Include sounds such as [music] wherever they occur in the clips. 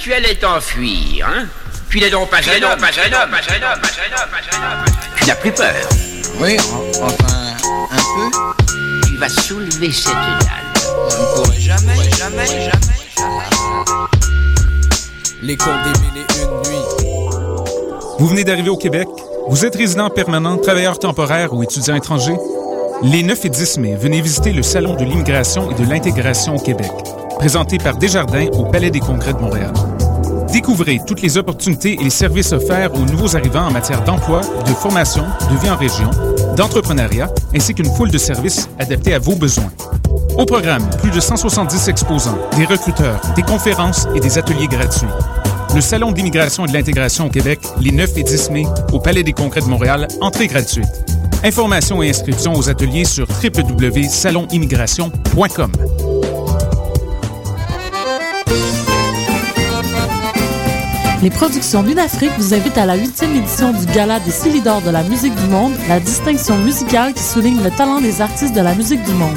tu allais t'enfuir, hein Tu n'es donc pas un homme, pas un homme, pas un homme, pas un homme, pas un homme. Tu n'as plus peur. Oui, en- enfin, un peu. Tu vas soulever cette dalle. Je ne pourrai jamais, jamais, jamais. Les contes des mille et une nuits. Vous venez d'arriver au Québec? Vous êtes résident permanent, travailleur temporaire ou étudiant étranger? Les 9 et 10 mai, venez visiter le Salon de l'immigration et de l'intégration au Québec, présenté par Desjardins au Palais des Congrès de Montréal. Découvrez toutes les opportunités et les services offerts aux nouveaux arrivants en matière d'emploi, de formation, de vie en région, d'entrepreneuriat, ainsi qu'une foule de services adaptés à vos besoins. Au programme, plus de 170 exposants, des recruteurs, des conférences et des ateliers gratuits. Le Salon de l'immigration et de l'intégration au Québec, les 9 et 10 mai, au Palais des Congrès de Montréal, entrée gratuite. Informations et inscriptions aux ateliers sur www.salonimmigration.com. Les productions Lunafrique vous invitent à la huitième édition du Gala des Silidors de la musique du monde, la distinction musicale qui souligne le talent des artistes de la musique du monde.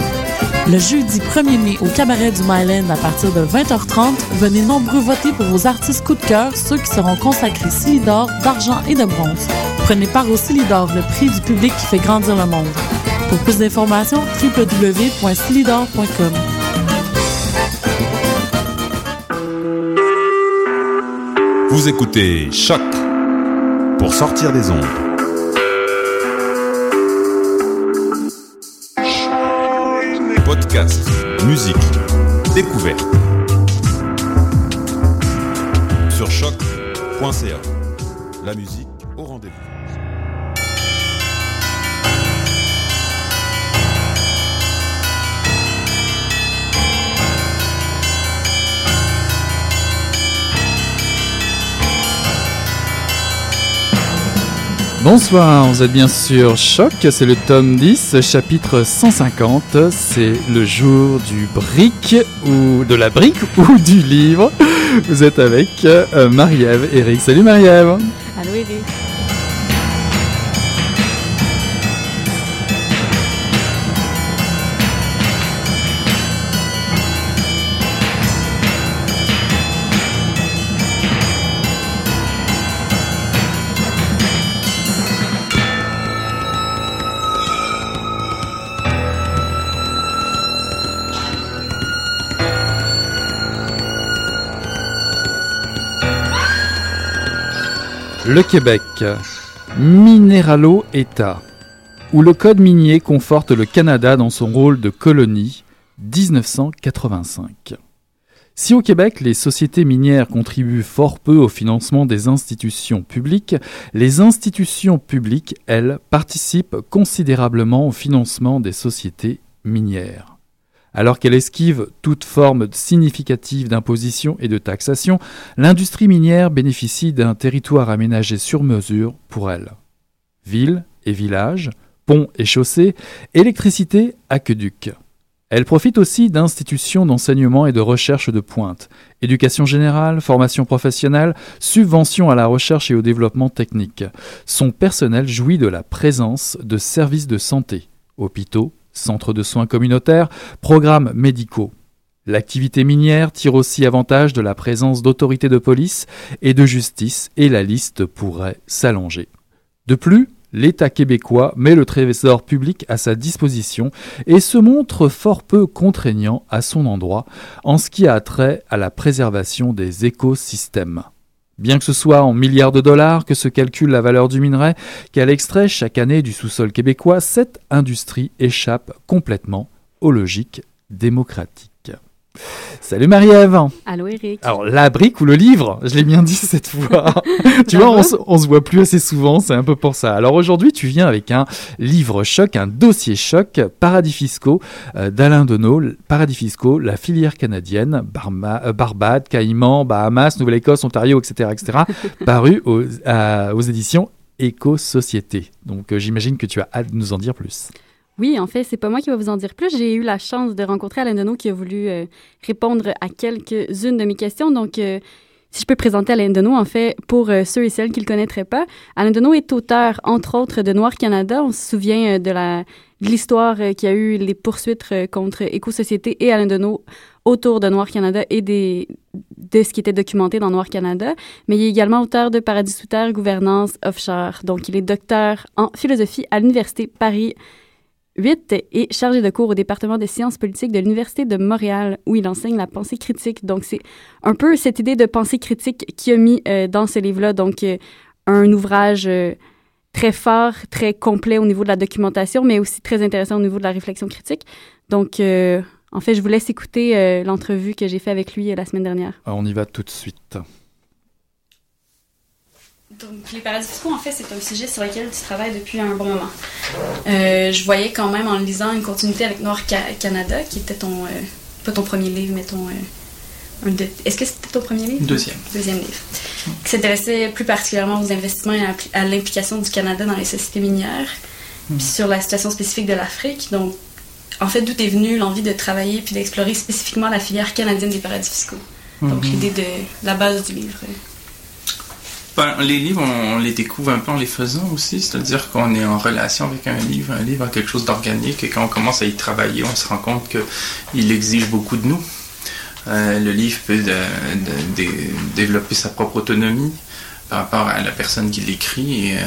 Le jeudi 1er mai au cabaret du Myland à partir de 20h30, venez nombreux voter pour vos artistes coup de cœur, ceux qui seront consacrés Silidor, d'argent et de bronze. Prenez part au Silidor, le prix du public qui fait grandir le monde. Pour plus d'informations, www.silidor.com. Vous écoutez Choc pour sortir des ondes. Podcast, musique, découverte. Sur choc.ca. La musique Bonsoir, vous êtes bien sûr Choc, c'est le tome 10, chapitre 150, c'est le jour du brick ou de la brique [laughs] ou du livre. Vous êtes avec euh, Marie-Ève, Eric. Salut Marie-Ève. Allô, Eric. Le Québec, Minéralo État, où le code minier conforte le Canada dans son rôle de colonie, 1985. Si au Québec les sociétés minières contribuent fort peu au financement des institutions publiques, les institutions publiques, elles, participent considérablement au financement des sociétés minières. Alors qu'elle esquive toute forme significative d'imposition et de taxation, l'industrie minière bénéficie d'un territoire aménagé sur mesure pour elle. Villes et villages, ponts et chaussées, électricité, aqueducs. Elle profite aussi d'institutions d'enseignement et de recherche de pointe, éducation générale, formation professionnelle, subventions à la recherche et au développement technique. Son personnel jouit de la présence de services de santé, hôpitaux, centres de soins communautaires, programmes médicaux. L'activité minière tire aussi avantage de la présence d'autorités de police et de justice et la liste pourrait s'allonger. De plus, l'État québécois met le trésor public à sa disposition et se montre fort peu contraignant à son endroit en ce qui a trait à la préservation des écosystèmes. Bien que ce soit en milliards de dollars que se calcule la valeur du minerai qu'elle extrait chaque année du sous-sol québécois, cette industrie échappe complètement aux logiques démocratiques. Salut Marie-Ève Allô, Eric. Alors la brique ou le livre, je l'ai bien dit [laughs] cette fois. [laughs] tu vois, on, on se voit plus assez souvent, c'est un peu pour ça. Alors aujourd'hui, tu viens avec un livre choc, un dossier choc, Paradis fiscaux euh, d'Alain Deneau, Paradis fiscaux, la filière canadienne, Barma- euh, Barbade, Caïman, Bahamas, Nouvelle-Écosse, Ontario, etc., etc., [laughs] paru aux, aux éditions Éco-Société. Donc euh, j'imagine que tu as hâte de nous en dire plus. Oui, en fait, c'est pas moi qui va vous en dire plus. J'ai eu la chance de rencontrer Alain Deneau qui a voulu euh, répondre à quelques-unes de mes questions. Donc, euh, si je peux présenter Alain Deneau, en fait, pour euh, ceux et celles qui ne le connaîtraient pas, Alain Deneau est auteur, entre autres, de Noir Canada. On se souvient de la de l'histoire qu'il y a eu les poursuites contre Éco-Société et Alain Deneau autour de Noir Canada et de ce qui était documenté dans Noir Canada, mais il est également auteur de Paradis sous terre, gouvernance offshore. Donc, il est docteur en philosophie à l'Université Paris 8 et chargé de cours au département des sciences politiques de l'Université de Montréal, où il enseigne la pensée critique. Donc, c'est un peu cette idée de pensée critique qui a mis euh, dans ce livre-là. Donc, euh, un ouvrage euh, très fort, très complet au niveau de la documentation, mais aussi très intéressant au niveau de la réflexion critique. Donc, en fait, je vous laisse écouter l'entrevue que j'ai fait avec lui la semaine dernière. On y va tout de suite. Donc, les paradis fiscaux, en fait, c'est un sujet sur lequel tu travailles depuis un bon moment. Euh, je voyais quand même en lisant une continuité avec Noir Ca- Canada, qui était ton, euh, pas ton premier livre, mais ton, euh, est-ce que c'était ton premier livre? Deuxième. Deuxième livre. Qui s'intéressait plus particulièrement aux investissements et à l'implication du Canada dans les sociétés minières, puis sur la situation spécifique de l'Afrique. Donc, en fait, d'où est venue l'envie de travailler puis d'explorer spécifiquement la filière canadienne des paradis fiscaux. Donc, Mhm. l'idée de la base du livre. Ben, les livres, on, les découvre un peu en les faisant aussi, c'est-à-dire qu'on est en relation avec un livre, un livre a quelque chose d'organique, et quand on commence à y travailler, on se rend compte qu'il exige beaucoup de nous. Euh, le livre peut développer sa propre autonomie par rapport à la personne qui l'écrit et euh,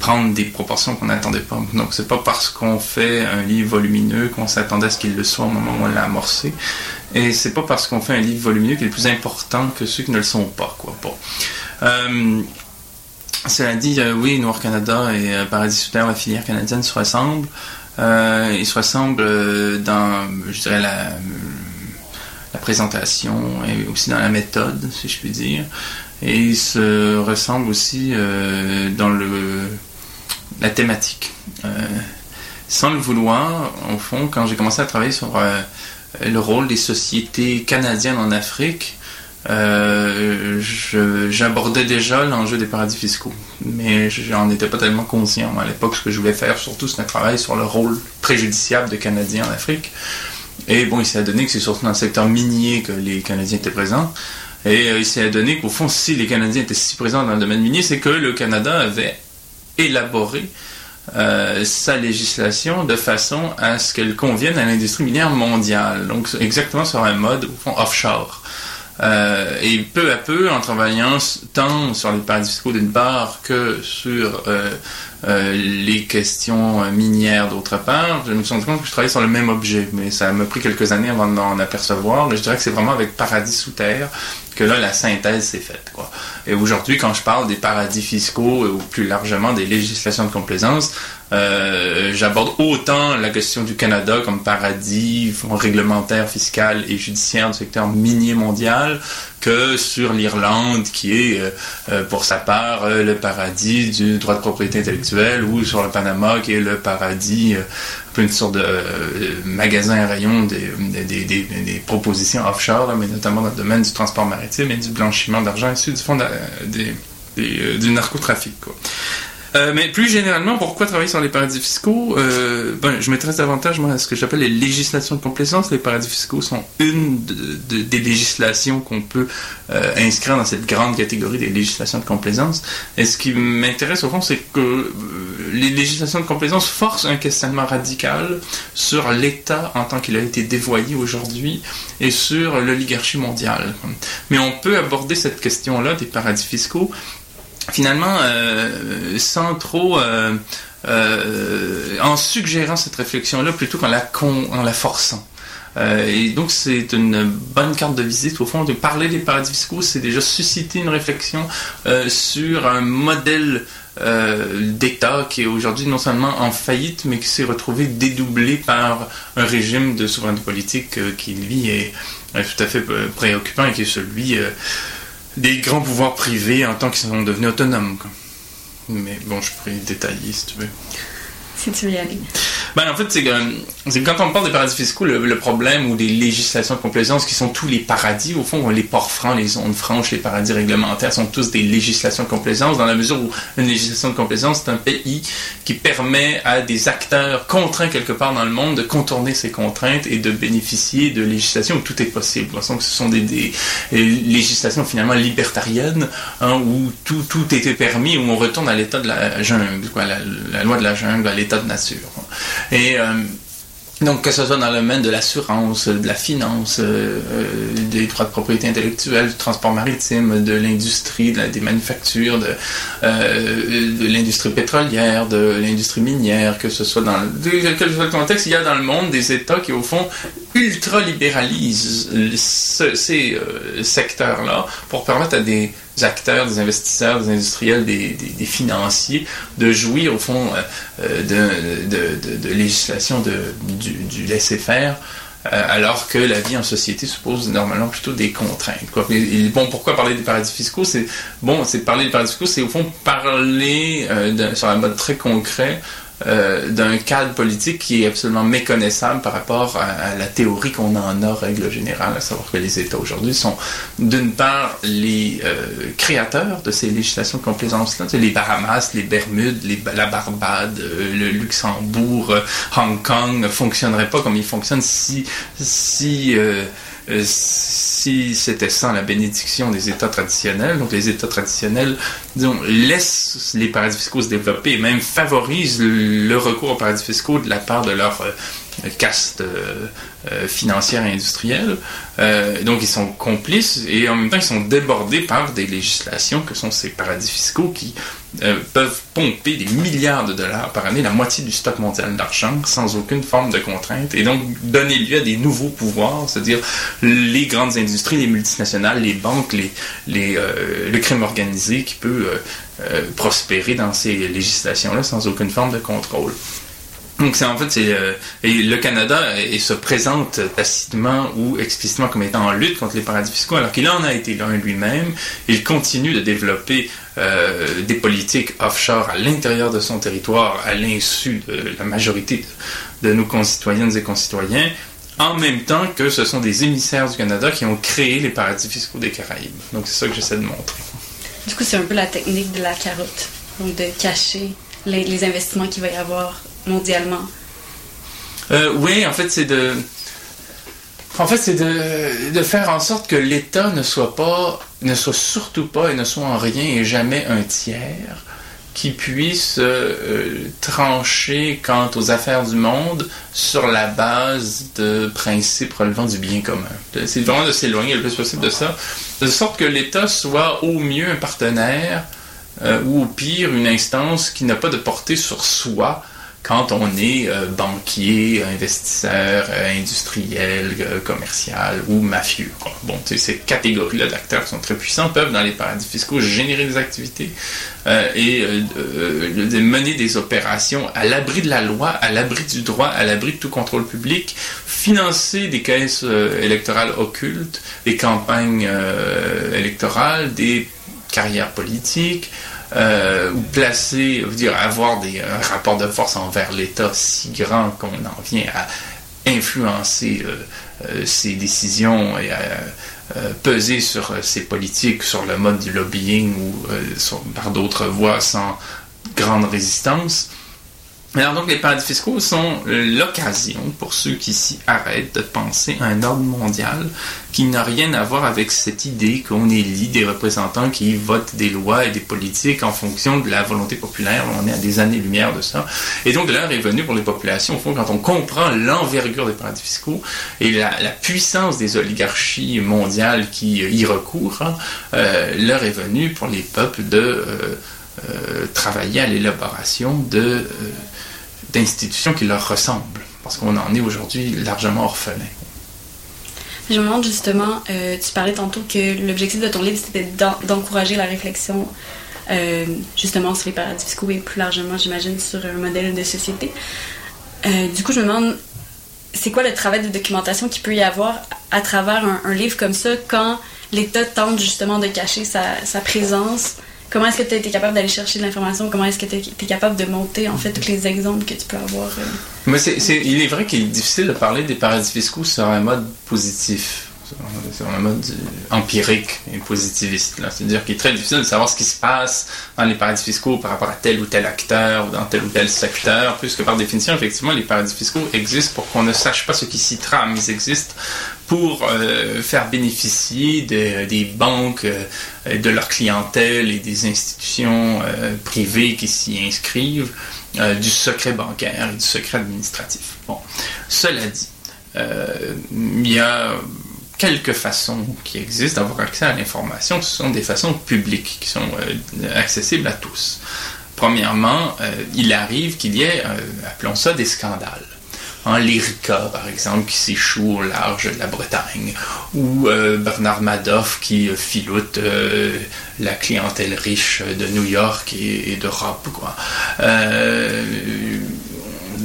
prendre des proportions qu'on n'attendait pas. Donc c'est pas parce qu'on fait un livre volumineux qu'on s'attendait à ce qu'il le soit au moment où on l'a amorcé. Et c'est pas parce qu'on fait un livre volumineux qu'il est plus important que ceux qui ne le sont pas. Quoi. Bon. Euh, cela dit, euh, oui, Noir Canada et euh, Paradis sous terre, la filière canadienne se ressemblent. Euh, ils se ressemblent euh, dans, je dirais, la, la présentation et aussi dans la méthode, si je puis dire. Et ils se ressemblent aussi euh, dans le, la thématique. Euh, sans le vouloir, au fond, quand j'ai commencé à travailler sur euh, le rôle des sociétés canadiennes en Afrique, j'abordais déjà l'enjeu des paradis fiscaux, mais j'en étais pas tellement conscient à l'époque. Ce que je voulais faire surtout, c'était un travail sur le rôle préjudiciable des Canadiens en Afrique. Et bon, il s'est adonné que c'est surtout dans le secteur minier que les Canadiens étaient présents. Et euh, il s'est adonné qu'au fond, si les Canadiens étaient si présents dans le domaine minier, c'est que le Canada avait élaboré euh, sa législation de façon à ce qu'elle convienne à l'industrie minière mondiale. Donc exactement sur un mode, au fond, offshore. Euh, et peu à peu, en travaillant tant sur les paradis fiscaux d'une part que sur euh, euh, les questions minières d'autre part, je me suis rendu compte que je travaillais sur le même objet, mais ça m'a pris quelques années avant de m'en apercevoir. Mais je dirais que c'est vraiment avec paradis sous terre que là la synthèse s'est faite. Quoi. Et aujourd'hui, quand je parle des paradis fiscaux ou plus largement des législations de complaisance, euh, j'aborde autant la question du Canada comme paradis réglementaire, fiscal et judiciaire du secteur minier mondial que sur l'Irlande qui est euh, euh, pour sa part le paradis du droit de propriété intellectuelle ou sur le Panama qui est le paradis, un peu une sorte de magasin à rayon des, propositions offshore, mais notamment dans le domaine du transport maritime et du blanchiment d'argent issu du fond de- du narcotrafic. Euh, mais plus généralement, pourquoi travailler sur les paradis fiscaux euh, ben, Je m'intéresse davantage moi, à ce que j'appelle les législations de complaisance. Les paradis fiscaux sont une de- de- des législations qu'on peut euh, inscrire dans cette grande catégorie des législations de complaisance. Et ce qui m'intéresse au fond, c'est que euh, les législations de complaisance forcent un questionnement radical sur l'État en tant qu'il a été dévoyé aujourd'hui et sur l'oligarchie mondiale. Mais on peut aborder cette question-là des paradis fiscaux finalement, euh, sans trop, euh, euh, en suggérant cette réflexion-là plutôt qu'en la, con, en la forçant. Euh, et donc c'est une bonne carte de visite au fond de parler des paradis fiscaux, c'est déjà susciter une réflexion euh, sur un modèle euh, d'État qui est aujourd'hui non seulement en faillite, mais qui s'est retrouvé dédoublé par un régime de souveraineté politique euh, qui lui est euh, tout à fait euh, préoccupant et qui est celui euh, des grands pouvoirs privés en tant qu'ils sont devenus autonomes. Mais bon, je pourrais détailler si tu veux. Si tu veux y aller. Ben, en fait, c'est que, quand on parle des paradis fiscaux, le, problème ou des législations de complaisance qui sont tous les paradis, au fond, les ports francs, les zones franches, les paradis réglementaires sont tous des législations de complaisance dans la mesure où une législation de complaisance, c'est un pays qui permet à des acteurs contraints quelque part dans le monde de contourner ces contraintes et de bénéficier de législations où tout est possible. Donc, ce sont des, législations finalement libertariennes hein, où tout, tout était permis, où on retourne à l'état de la jungle, la, loi de la jungle, l'état de nature. Et euh, Donc, que ce soit dans le domaine de l'assurance, de la finance, euh, euh, des droits de propriété intellectuelle, du transport maritime, de l'industrie, des manufactures, de, l'industrie pétrolière, de l'industrie minière, que ce soit dans quel que soit le contexte, il y a dans le monde des États qui, au fond, ultra-libéralisent ce- ces euh, secteurs-là pour permettre à des acteurs, des investisseurs, des industriels, des, des- financiers de jouir, au fond, euh, de, de- de- législation du, du laisser-faire, euh, alors que la vie en société suppose normalement plutôt des contraintes. Quoi. Et- bon, pourquoi parler des paradis fiscaux? C'est bon, c'est parler des paradis fiscaux, c'est au fond parler sur un mode très concret euh, d'un cadre politique qui est absolument méconnaissable par rapport à, la théorie qu'on en a, règle générale, à savoir que les États aujourd'hui sont d'une part les euh, créateurs de ces législations de complaisance-là, les Bahamas, les Bermudes, la Barbade, euh, le Luxembourg, Hong Kong ne fonctionneraient pas comme ils fonctionnent si, si euh, si c'était sans la bénédiction des États traditionnels, donc les États traditionnels, disons, laissent les paradis fiscaux se développer et même favorisent le recours aux paradis fiscaux de la part de leur euh, caste euh, euh, financière et industrielle. Euh, donc ils sont complices et en même temps ils sont débordés par des législations que sont ces paradis fiscaux qui peuvent pomper des milliards de dollars par année, la moitié du stock mondial d'argent, sans aucune forme de contrainte, et donc donner lieu à des nouveaux pouvoirs, c'est-à-dire les grandes industries, les multinationales, les banques, les, le crime organisé qui peut prospérer dans ces législations-là sans aucune forme de contrôle. Donc c'est en fait euh, le Canada et se présente tacitement ou explicitement comme étant en lutte contre les paradis fiscaux alors qu'il en a été l'un lui-même. Il continue de développer euh, des politiques offshore à l'intérieur de son territoire à l'insu de la majorité de, de nos concitoyennes et concitoyens. En même temps que ce sont des émissaires du Canada qui ont créé les paradis fiscaux des Caraïbes. Donc c'est ça que j'essaie de montrer. Du coup, c'est un peu la technique de la carotte. Donc, de cacher les, les investissements qu'il va y avoir mondialement. Euh, oui, en fait, c'est de. En fait, c'est de, faire en sorte que l'État ne soit pas, ne soit surtout pas et ne soit en rien et jamais un tiers qui puisse euh, trancher quant aux affaires du monde sur la base de principes relevant du bien commun. C'est vraiment de s'éloigner le plus possible de ça, de sorte que l'État soit au mieux un partenaire euh, ou au pire une instance qui n'a pas de portée sur soi quand on est euh, banquier, investisseur, euh, industriel, euh, commercial ou mafieux. Bon, ces catégories-là d'acteurs sont très puissants peuvent, dans les paradis fiscaux, générer des activités et mener des opérations à l'abri de la loi, à l'abri du droit, à l'abri de tout contrôle public, financer des caisses électorales occultes, des campagnes électorales, des carrières politiques, euh, ou placer, dire, avoir des, un rapport de force envers l'État si grand qu'on en vient à influencer euh, euh, ses décisions et à peser sur ses politiques, sur le mode du lobbying ou par d'autres voies sans grande résistance. Alors donc les paradis fiscaux sont l'occasion pour ceux qui s'y arrêtent de penser à un ordre mondial qui n'a rien à voir avec cette idée qu'on élit des représentants qui votent des lois et des politiques en fonction de la volonté populaire. On est à des années-lumière de ça. Et donc l'heure est venue pour les populations, au fond, quand on comprend l'envergure des paradis fiscaux et la, puissance des oligarchies mondiales qui y recourent, hein, euh, l'heure est venue pour les peuples de... euh, euh, travailler à l'élaboration de, d'institutions qui leur ressemblent, parce qu'on en est aujourd'hui largement orphelin. Je me demande justement, euh, tu parlais tantôt que l'objectif de ton livre, c'était d'en- d'encourager la réflexion euh, justement sur les paradis fiscaux et plus largement, j'imagine, sur un modèle de société. Euh, du coup, je me demande, c'est quoi le travail de documentation qu'il peut y avoir à travers un, livre comme ça quand l'État tente justement de cacher sa présence? Comment est-ce que tu as capable d'aller chercher de l'information? Comment est-ce que tu es capable de monter en fait tous les exemples que tu peux avoir? euh? Mais c'est, c'est- il est vrai qu'il est difficile de parler des paradis fiscaux sur un mode positif, un mode euh, empirique et positiviste. C'est-à-dire qu'il est très difficile de savoir ce qui se passe dans les paradis fiscaux par rapport à tel ou tel acteur ou dans tel ou tel secteur, puisque par définition, effectivement, les paradis fiscaux existent pour qu'on ne sache pas ce qui s'y trame. Ils existent pour euh, faire bénéficier de- des banques, euh, de leur clientèle et des institutions euh, privées qui s'y inscrivent du secret bancaire et du secret administratif. Bon. Cela dit, il y a quelques façons qui existent d'avoir accès à l'information. Ce sont des façons publiques qui sont euh, accessibles à tous. Premièrement, euh, il arrive qu'il y ait, appelons ça, des scandales en Lyrica, par exemple, qui s'échoue au large de la Bretagne, ou Bernard Madoff qui filoute la clientèle riche de New York et, d'Europe,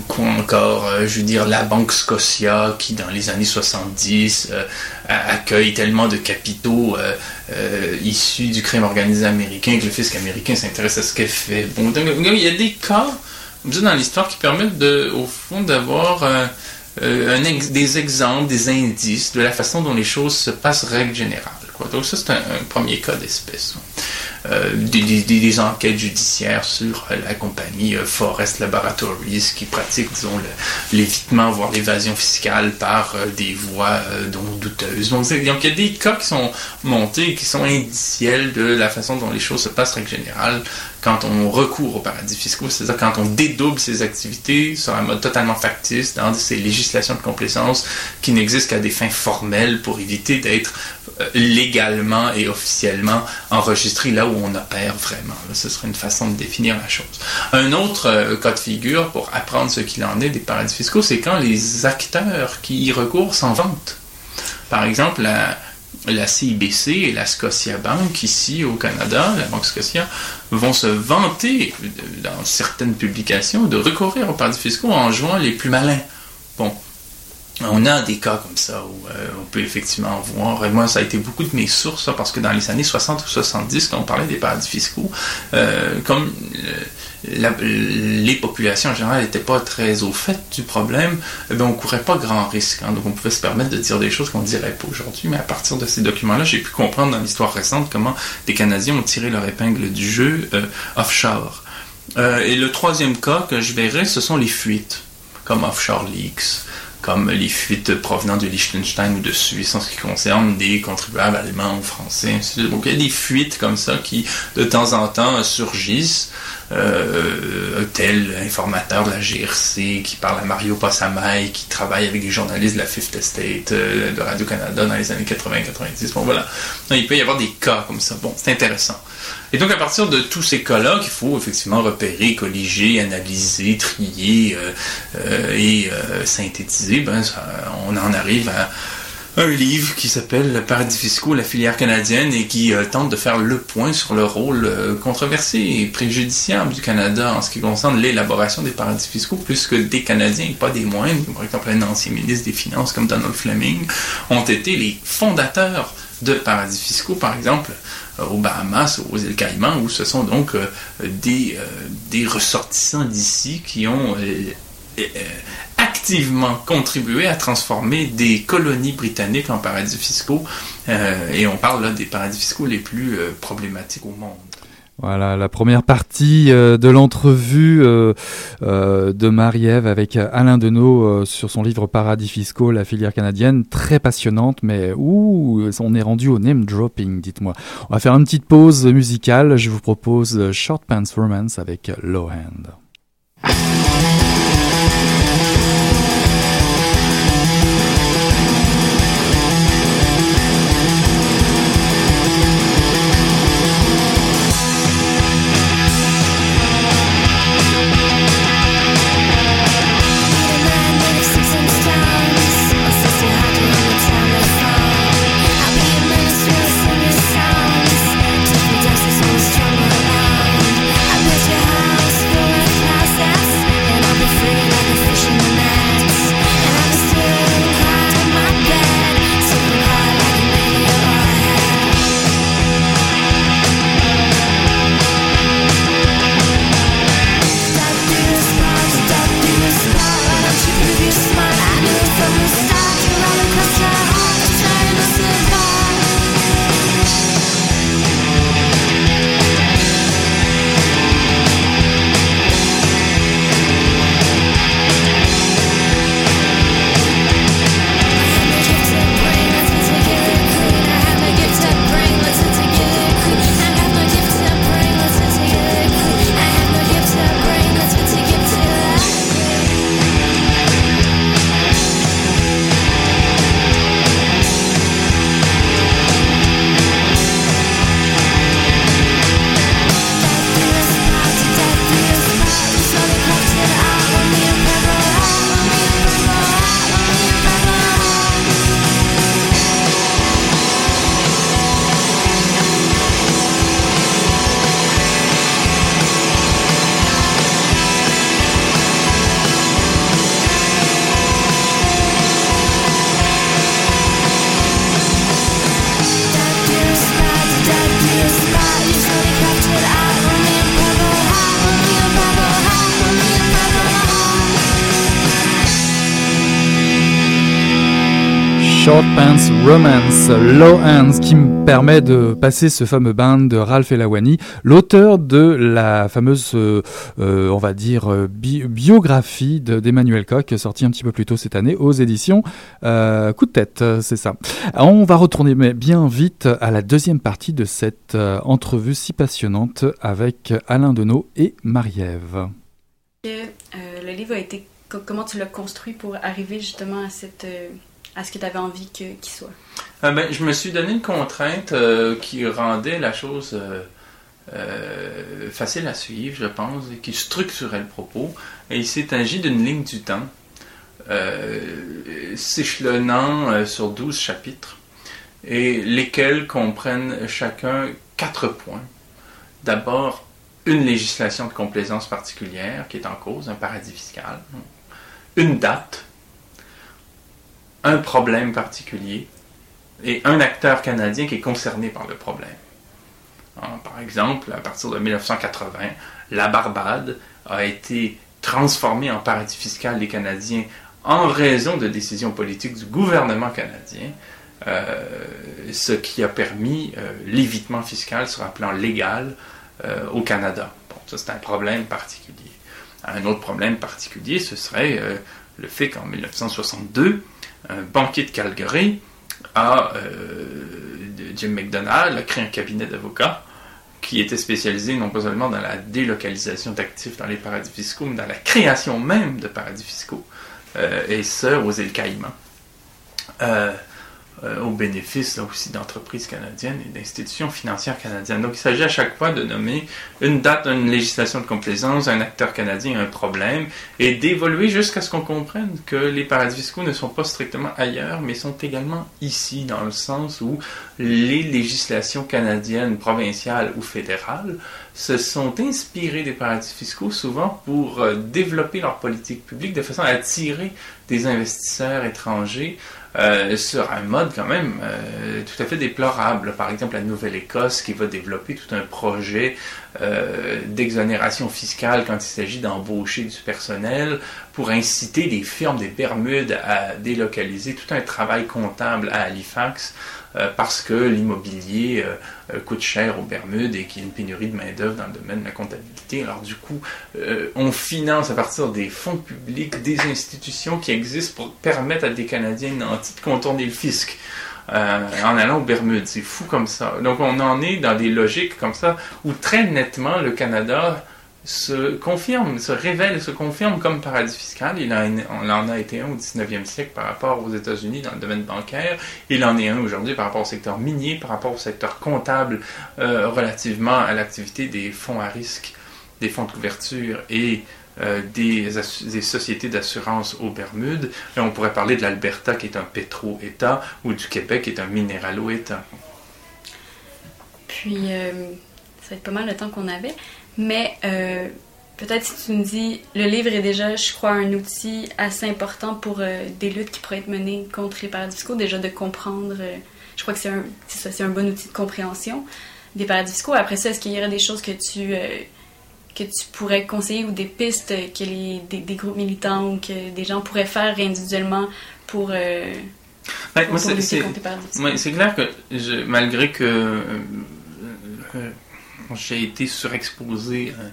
quoi encore, euh, je veux dire, la Banque Scotia qui, dans les années 70, euh, accueille tellement de capitaux euh, issus du crime organisé américain que le fisc américain s'intéresse à ce qu'elle fait. Bon, il y a des cas, dans l'histoire, qui permettent, de, au fond, d'avoir des exemples, des indices de la façon dont les choses se passent, règle générale. Donc ça, c'est un, premier cas d'espèce. Euh, des, enquêtes judiciaires sur euh, la compagnie euh, Forest Laboratories qui pratique, l'évitement, voire l'évasion fiscale par des voies douteuses. Donc, il y a des cas qui sont montés, qui sont indiciels de la façon dont les choses se passent, règle générale, quand on recourt aux paradis fiscaux, c'est-à-dire quand on dédouble ses activités sur un mode totalement factice dans ces législations de complaisance qui n'existent qu'à des fins formelles pour éviter d'être légalement et officiellement enregistré là où on opère vraiment. ce serait une façon de définir la chose. Un autre euh, cas de figure pour apprendre ce qu'il en est des paradis fiscaux, c'est quand les acteurs qui y recourent s'en vantent. Par exemple, la, la CIBC et la Scotia Bank ici au Canada, la Banque Scotia, vont se vanter dans certaines publications de recourir aux paradis fiscaux en jouant les plus malins. On a des cas comme ça où euh, on peut effectivement voir, et moi ça a été beaucoup de mes sources, parce que dans les années 60 ou 70, quand on parlait des paradis fiscaux, euh, comme euh, les populations en général n'étaient pas très au fait du problème, eh on courait pas grand risque. Hein. donc on pouvait se permettre de dire des choses qu'on ne dirait pas aujourd'hui, mais à partir de ces documents-là, j'ai pu comprendre dans l'histoire récente comment des Canadiens ont tiré leur épingle du jeu offshore. et le troisième cas que je verrai, ce sont les fuites, comme Offshore Leaks comme les fuites provenant de Liechtenstein ou de Suisse en ce qui concerne des contribuables allemands ou français. Donc il y a des fuites comme ça qui de temps en temps surgissent. Euh, tel informateur de la GRC qui parle à Mario Passamay, qui travaille avec des journalistes de la Fifth Estate, euh, de Radio-Canada dans les années 80-90. Bon voilà. il peut y avoir des cas comme ça. Bon, c'est intéressant. Et donc, à partir de tous ces cas-là, qu'il faut effectivement repérer, colliger, analyser, trier euh, euh, et euh, synthétiser, ben, on en arrive à un livre qui s'appelle Le paradis fiscaux, la filière canadienne et qui tente de faire le point sur le rôle controversé et préjudiciable du Canada en ce qui concerne l'élaboration des paradis fiscaux, plus que des Canadiens et pas des moindres, par exemple un ancien ministre des Finances comme Donald Fleming, ont été les fondateurs de paradis fiscaux, par exemple, euh, aux Bahamas, aux îles Caïmans, où ce sont donc euh, des, euh, des ressortissants d'ici qui ont activement contribué à transformer des colonies britanniques en paradis fiscaux. et on parle là des paradis fiscaux les plus problématiques au monde. Voilà la première partie euh, de l'entrevue euh, euh, de Marie-Ève avec Alain Deneau sur son livre Paradis fiscaux, la filière canadienne, très passionnante, mais où on est rendu au name dropping, dites-moi. On va faire une petite pause musicale. Je vous propose Short Pants Romance avec Low Hand. Romance, Low Hands, qui me permet de passer ce fameux band de Ralph Elawani, l'auteur de la fameuse, euh, euh, on va dire, euh, biographie d'Emmanuel Koch, sortie un petit peu plus tôt cette année aux éditions Coup de tête, c'est ça. On va retourner bien vite à la deuxième partie de cette entrevue si passionnante avec Alain Deneau et Marie-Ève. le livre a été comment tu l'as construit pour arriver justement à cette à ce que tu avais envie qu'il soit? Euh, ben, je me suis donné une contrainte euh, qui rendait la chose euh, facile à suivre, je pense, et qui structurait le propos. Et il s'est agi d'une ligne du temps, s'échelonnant sur 12 chapitres, et lesquels comprennent chacun quatre points. D'abord, une législation de complaisance particulière qui est en cause, un paradis fiscal. Une date, un problème particulier et un acteur canadien qui est concerné par le problème. Hein, par exemple, à partir de 1980, la Barbade a été transformée en paradis fiscal des Canadiens en raison de décisions politiques du gouvernement canadien, euh, ce qui a permis euh, l'évitement fiscal sur un plan légal euh, au Canada. Bon, ça c'est un problème particulier. Un autre problème particulier, ce serait le fait qu'en 1962, un banquier de Calgary, a, euh, Jim McDonald, a créé un cabinet d'avocats qui était spécialisé non pas seulement dans la délocalisation d'actifs dans les paradis fiscaux, mais dans la création même de paradis fiscaux, euh, et ce, aux îles Caïmans. Euh, euh, au bénéfice aussi d'entreprises canadiennes et d'institutions financières canadiennes. Donc il s'agit à chaque fois de nommer une date, une législation de complaisance, un acteur canadien, un problème, et d'évoluer jusqu'à ce qu'on comprenne que les paradis fiscaux ne sont pas strictement ailleurs, mais sont également ici, dans le sens où les législations canadiennes, provinciales ou fédérales se sont inspirées des paradis fiscaux souvent pour euh, développer leur politique publique de façon à attirer des investisseurs étrangers euh, sur un mode quand même euh, tout à fait déplorable. Par exemple, la Nouvelle-Écosse qui va développer tout un projet euh, d'exonération fiscale quand il s'agit d'embaucher du personnel pour inciter les firmes des Bermudes à délocaliser tout un travail comptable à Halifax euh, parce que l'immobilier euh, coûte cher aux Bermudes et qu'il y a une pénurie de main-d'œuvre dans le domaine de la comptabilité. Alors, du coup, on finance à partir des fonds publics des institutions qui existent pour permettre à des Canadiens nantis de contourner le fisc. en allant aux Bermudes. C'est fou comme ça. Donc on en est dans des logiques comme ça où très nettement le Canada se confirme, se révèle, se confirme comme paradis fiscal. Il en, a été un au 19e siècle par rapport aux États-Unis dans le domaine bancaire. Il en est un aujourd'hui par rapport au secteur minier, par rapport au secteur comptable, euh, relativement à l'activité des fonds à risque, des fonds de couverture et euh, des, sociétés d'assurance aux Bermudes. On pourrait parler de l'Alberta qui est un pétro-État ou du Québec qui est un minéralo-État. Puis, euh, ça va être pas mal le temps qu'on avait. Mais euh, peut-être si tu me dis, le livre est déjà, je crois, un outil assez important pour euh, des luttes qui pourraient être menées contre les paradis fiscaux, déjà de comprendre, euh, je crois que c'est un, c'est un bon outil de compréhension des paradis fiscaux. Après ça, est-ce qu'il y aurait des choses que tu, que tu pourrais conseiller ou des pistes que les, des, groupes militants ou que des gens pourraient faire individuellement pour... Ben, c'est, clair que je, malgré que j'ai été surexposé euh,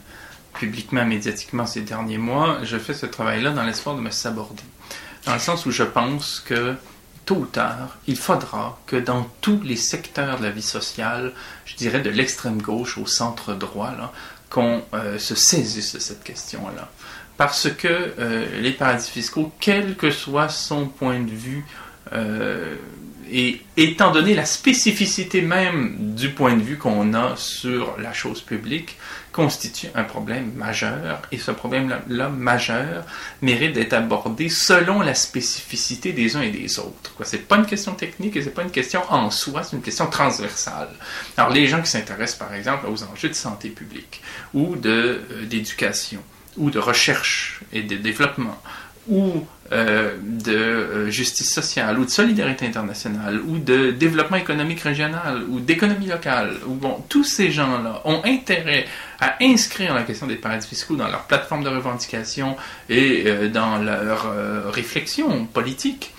publiquement, médiatiquement ces derniers mois, je fais ce travail-là dans l'espoir de me saborder. Dans le sens où je pense que tôt ou tard, il faudra que dans tous les secteurs de la vie sociale, je dirais de l'extrême gauche au centre droit, qu'on euh, se saisisse de cette question-là. Parce que euh, les paradis fiscaux, quel que soit son point de vue, et étant donné la spécificité même du point de vue qu'on a sur la chose publique, constitue un problème majeur. Et ce problème-là majeur mérite d'être abordé selon la spécificité des uns et des autres. Ce n'est pas une question technique et ce n'est pas une question en soi, c'est une question transversale. Alors les gens qui s'intéressent par exemple aux enjeux de santé publique ou euh, d'éducation ou de recherche et de développement ou euh, de euh, justice sociale, ou de solidarité internationale, ou de développement économique régional, ou d'économie locale, ou bon, tous ces gens-là ont intérêt à inscrire la question des paradis fiscaux dans leur plateforme de revendication et euh, dans leur réflexion politique.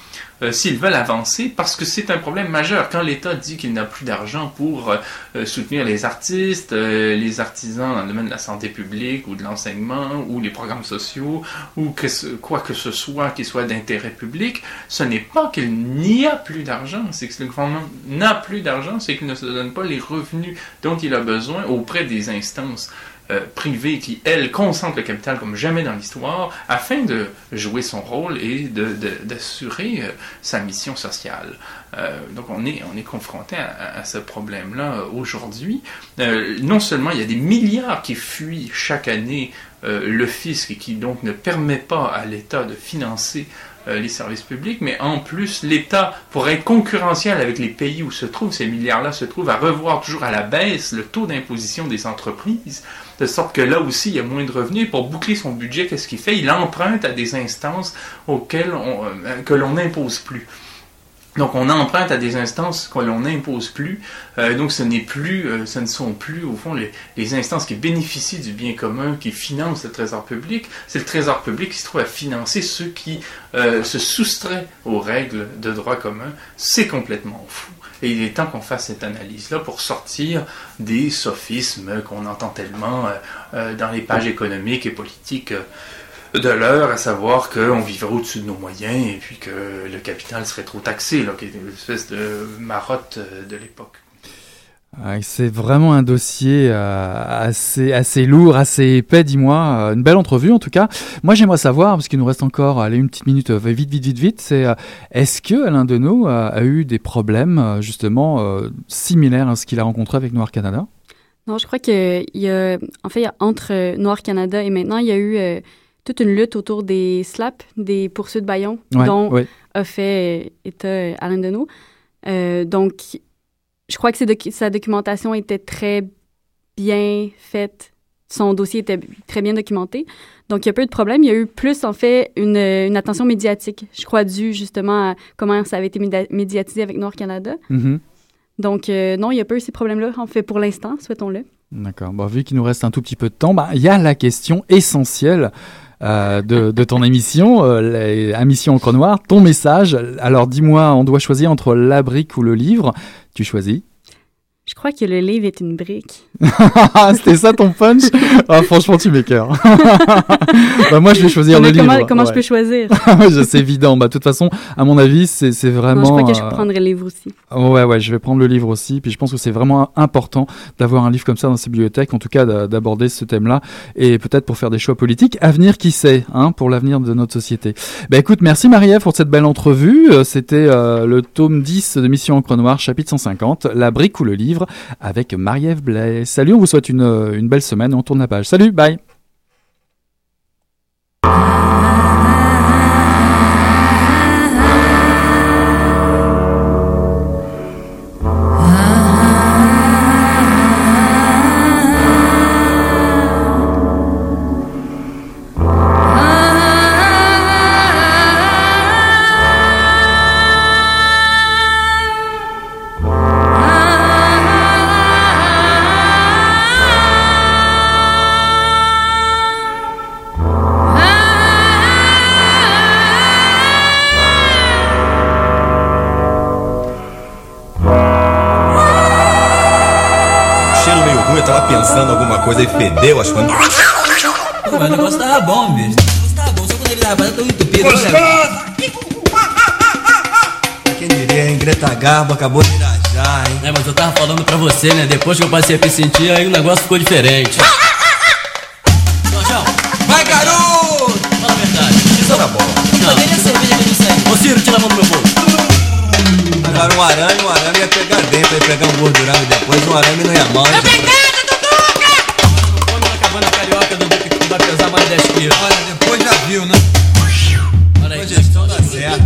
Euh, s'ils veulent avancer, parce que c'est un problème majeur. Quand l'État dit qu'il n'a plus d'argent pour euh, soutenir les artistes, euh, les artisans dans le domaine de la santé publique ou de l'enseignement ou les programmes sociaux ou que ce- quoi que ce soit qui soit d'intérêt public, ce n'est pas qu'il n'y a plus d'argent, c'est que le gouvernement n'a plus d'argent, c'est qu'il ne se donne pas les revenus dont il a besoin auprès des instances euh, privées qui, elles, concentrent le capital comme jamais dans l'histoire afin de jouer son rôle et de- de- d'assurer euh, sa mission sociale. Euh, donc on est, on est confronté à, à- ce problème-là aujourd'hui. Euh, non seulement il y a des milliards qui fuient chaque année euh, le fisc et qui donc ne permet pas à l'État de financer les services publics, mais en plus, l'État, pour être concurrentiel avec les pays où se trouvent ces milliards-là, se trouve à revoir toujours à la baisse le taux d'imposition des entreprises, de sorte que là aussi, il y a moins de revenus. Et pour boucler son budget, qu'est-ce qu'il fait? Il emprunte à des instances auxquelles on, euh, que l'on n'impose plus. Donc on emprunte à des instances que l'on n'impose plus. Euh, donc ce n'est plus, euh, ce ne sont plus au fond les, instances qui bénéficient du bien commun, qui financent le trésor public. C'est le trésor public qui se trouve à financer ceux qui euh, se soustraient aux règles de droit commun. C'est complètement fou. Et il est temps qu'on fasse cette analyse-là pour sortir des sophismes qu'on entend tellement euh, dans les pages économiques et politiques. De l'heure, à savoir qu'on vivrait au-dessus de nos moyens et puis que le capital serait trop taxé, là, qui est une espèce de marotte euh, de l'époque. Ouais, C'est vraiment un dossier euh, assez, assez lourd, assez épais, dis-moi. Euh, Une belle entrevue en tout cas. Moi j'aimerais savoir, parce qu'il nous reste encore allez, une petite minute, vite, vite, vite, vite, c'est est-ce que Alain Deneau a, a eu des problèmes justement euh, similaires à ce qu'il a rencontré avec Noir Canada? Non, je crois qu'il y a, en fait, entre Noir Canada et maintenant, il y a eu euh, toute une lutte autour des slaps, des poursuites Bayon, Ouais, dont ouais. a fait euh, état euh, Alain Deneau. Euh, donc, je crois que docu- sa documentation était très bien faite. Son dossier était très bien documenté. Donc, il y a peu de problèmes. Il y a eu plus, en fait, une, une attention médiatique. Je crois dû justement à comment ça avait été média- médiatisé avec Noir Canada. Mhm. Donc, euh, non, il y a pas eu ces problèmes-là, en fait, pour l'instant, souhaitons-le. D'accord. Bon, vu qu'il nous reste un tout petit peu de temps, bah, il y a la question essentielle euh, de, de ton émission, euh, la- émission Noire, ton message. Alors dis-moi, on doit choisir entre la brique ou le livre. Tu choisis Je crois que le livre est une brique. [laughs] C'était ça ton punch? [laughs] Ah, Franchement, tu m'écœures. [laughs] bah, moi, je vais choisir le comment livre. comment je Ouais. peux choisir? Je- c'est évident. Bah, de toute façon, à mon avis, c'est vraiment. non, je crois que je euh, prendrais le livre aussi. Ouais, ouais, je vais prendre le livre aussi. Puis je pense que c'est vraiment important d'avoir un livre comme ça dans ces bibliothèques, en tout cas d'a- d'aborder ce thème-là, et peut-être pour faire des choix politiques à venir, qui sait, hein, pour l'avenir de notre société. Bah écoute, merci Marie-Ève pour cette belle entrevue. Euh, C'était euh, le tome 10 de Mission Encre Noire, chapitre 150, La brique ou le livre, avec Marie-Ève Blais. Salut, on vous souhaite une, une belle semaine, on tourne la page. Salut, bye fedeu as coisas. Mas o negócio tava bom, bicho. O negócio tava bom, só quando ele tava tão entupido. né? Quem diria, hein? Greta Garbo acabou de irajar, hein? É, mas eu tava falando pra você, né? Depois que eu passei a me sentir, aí o negócio ficou diferente. Jorjão, Vai, garoto! fala a verdade. Isso tá bom. Não. A cerveja que não? Ô Ciro, tira a mão do meu bolso. Agora um arame, um arame ia pegar dentro, ia pegar um gordurão e depois um arame não ia mal. gente? 10 quilos. Olha, depois já viu, né? Olha aí, Depois gestão dá certo.